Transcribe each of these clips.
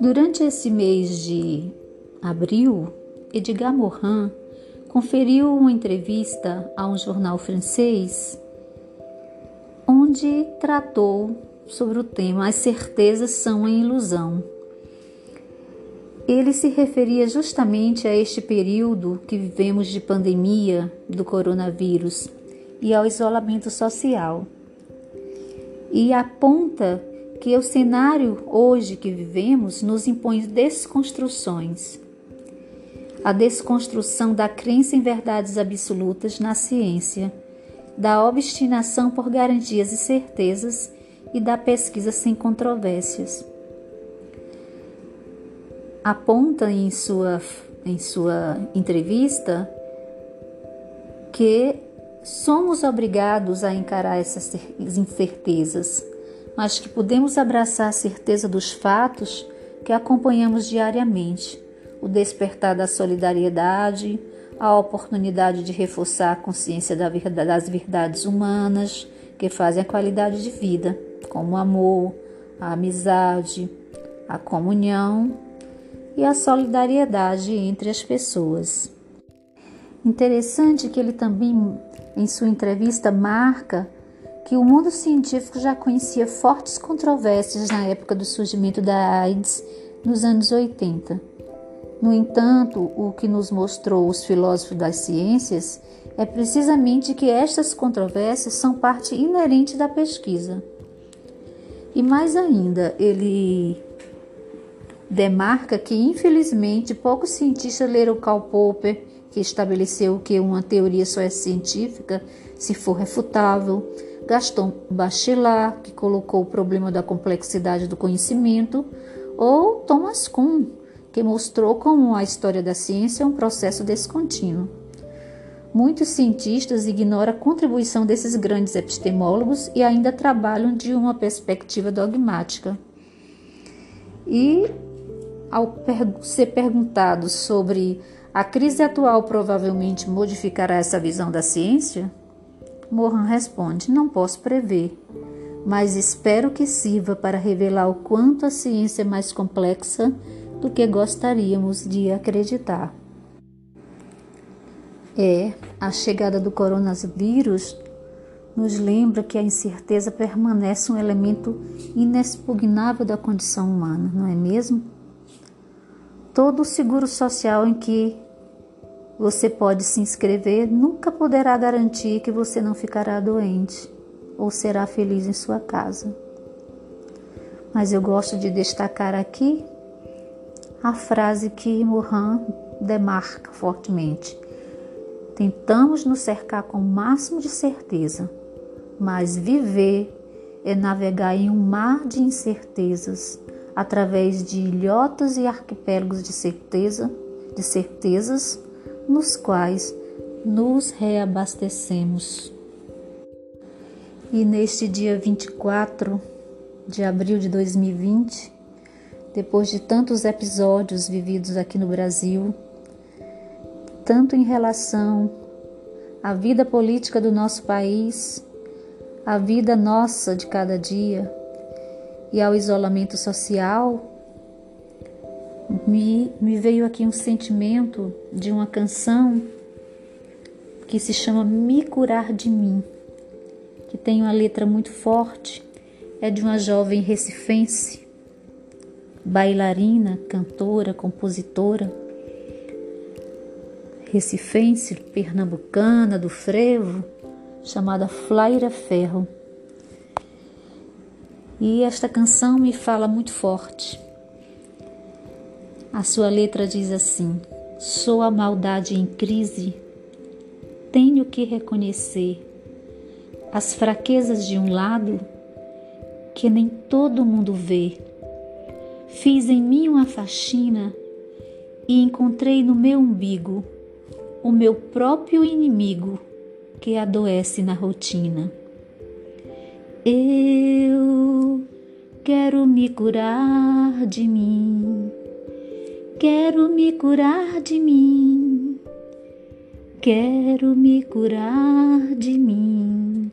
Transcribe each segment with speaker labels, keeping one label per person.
Speaker 1: Durante esse mês de abril, Edgar Morin conferiu uma entrevista a um jornal francês onde tratou sobre o tema As certezas são a ilusão. Ele se referia justamente a este período que vivemos de pandemia do coronavírus e ao isolamento social. E aponta que o cenário hoje que vivemos nos impõe desconstruções. A desconstrução da crença em verdades absolutas na ciência, da obstinação por garantias e certezas e da pesquisa sem controvérsias. Aponta em sua, em sua entrevista que somos obrigados a encarar essas incertezas mas que podemos abraçar a certeza dos fatos que acompanhamos diariamente, o despertar da solidariedade, a oportunidade de reforçar a consciência das verdades humanas que fazem a qualidade de vida, como o amor, a amizade, a comunhão e a solidariedade entre as pessoas. Interessante que ele também, em sua entrevista, marca que o mundo científico já conhecia fortes controvérsias na época do surgimento da AIDS nos anos 80. No entanto, o que nos mostrou os filósofos das ciências é precisamente que estas controvérsias são parte inerente da pesquisa. E mais ainda, ele demarca que, infelizmente, poucos cientistas leram Karl Popper, que estabeleceu que uma teoria só é científica se for refutável, Gaston Bachelard, que colocou o problema da complexidade do conhecimento, ou Thomas Kuhn, que mostrou como a história da ciência é um processo descontínuo. Muitos cientistas ignoram a contribuição desses grandes epistemólogos e ainda trabalham de uma perspectiva dogmática. E, ao ser perguntado sobre a crise atual provavelmente modificará essa visão da ciência, Mohan responde: Não posso prever, mas espero que sirva para revelar o quanto a ciência é mais complexa do que gostaríamos de acreditar. É, a chegada do coronavírus nos lembra que a incerteza permanece um elemento inexpugnável da condição humana, não é mesmo? Todo o seguro social em que você pode se inscrever, nunca poderá garantir que você não ficará doente ou será feliz em sua casa. Mas eu gosto de destacar aqui a frase que Mohan demarca fortemente. Tentamos nos cercar com o máximo de certeza, mas viver é navegar em um mar de incertezas através de ilhotas e arquipélagos de certeza, de certezas nos quais nos reabastecemos. E neste dia 24 de abril de 2020, depois de tantos episódios vividos aqui no Brasil, tanto em relação à vida política do nosso país, à vida nossa de cada dia e ao isolamento social, me, me veio aqui um sentimento de uma canção que se chama Me Curar de Mim, que tem uma letra muito forte, é de uma jovem recifense, bailarina, cantora, compositora, recifense, pernambucana, do frevo, chamada Flaira Ferro. E esta canção me fala muito forte a sua letra diz assim: Sou a maldade em crise, tenho que reconhecer as fraquezas de um lado que nem todo mundo vê. Fiz em mim uma faxina e encontrei no meu umbigo o meu próprio inimigo que adoece na rotina. Eu quero me curar de mim Quero me curar de mim, quero me curar de mim.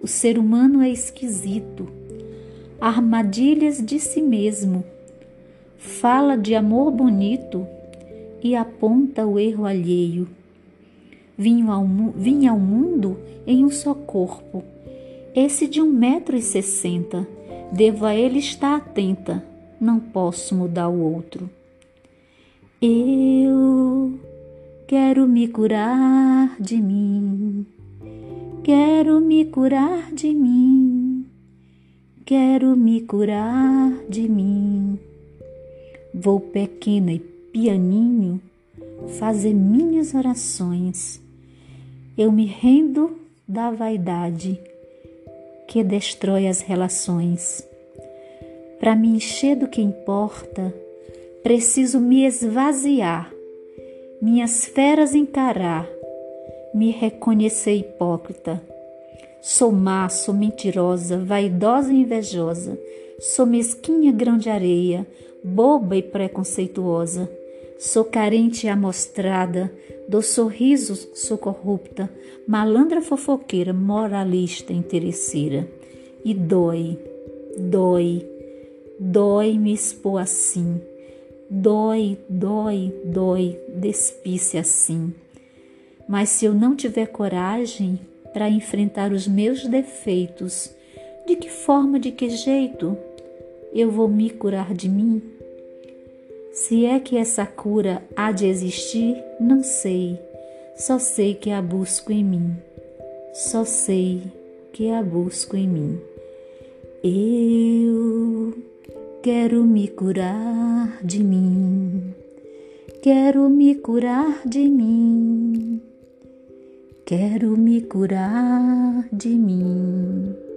Speaker 1: O ser humano é esquisito, armadilhas de si mesmo, fala de amor bonito e aponta o erro alheio. Vinha ao, vinha ao mundo em um só corpo, esse de um metro e sessenta. Devo a ele estar atenta, não posso mudar o outro. Eu quero me curar de mim, quero me curar de mim, quero me curar de mim. Vou pequena e pianinho fazer minhas orações. Eu me rendo da vaidade que destrói as relações. Para me encher do que importa, Preciso me esvaziar, minhas feras encarar, me reconhecer hipócrita. Sou má, sou mentirosa, vaidosa e invejosa. Sou mesquinha, grão de areia, boba e preconceituosa. Sou carente e amostrada, dou sorrisos, sou corrupta, malandra fofoqueira, moralista interesseira. E dói, dói, dói me expor assim Dói, dói, dói, despisse assim. Mas se eu não tiver coragem para enfrentar os meus defeitos, de que forma, de que jeito eu vou me curar de mim? Se é que essa cura há de existir, não sei. Só sei que a busco em mim. Só sei que a busco em mim. Eu Quero me curar de mim, quero me curar de mim, quero me curar de mim.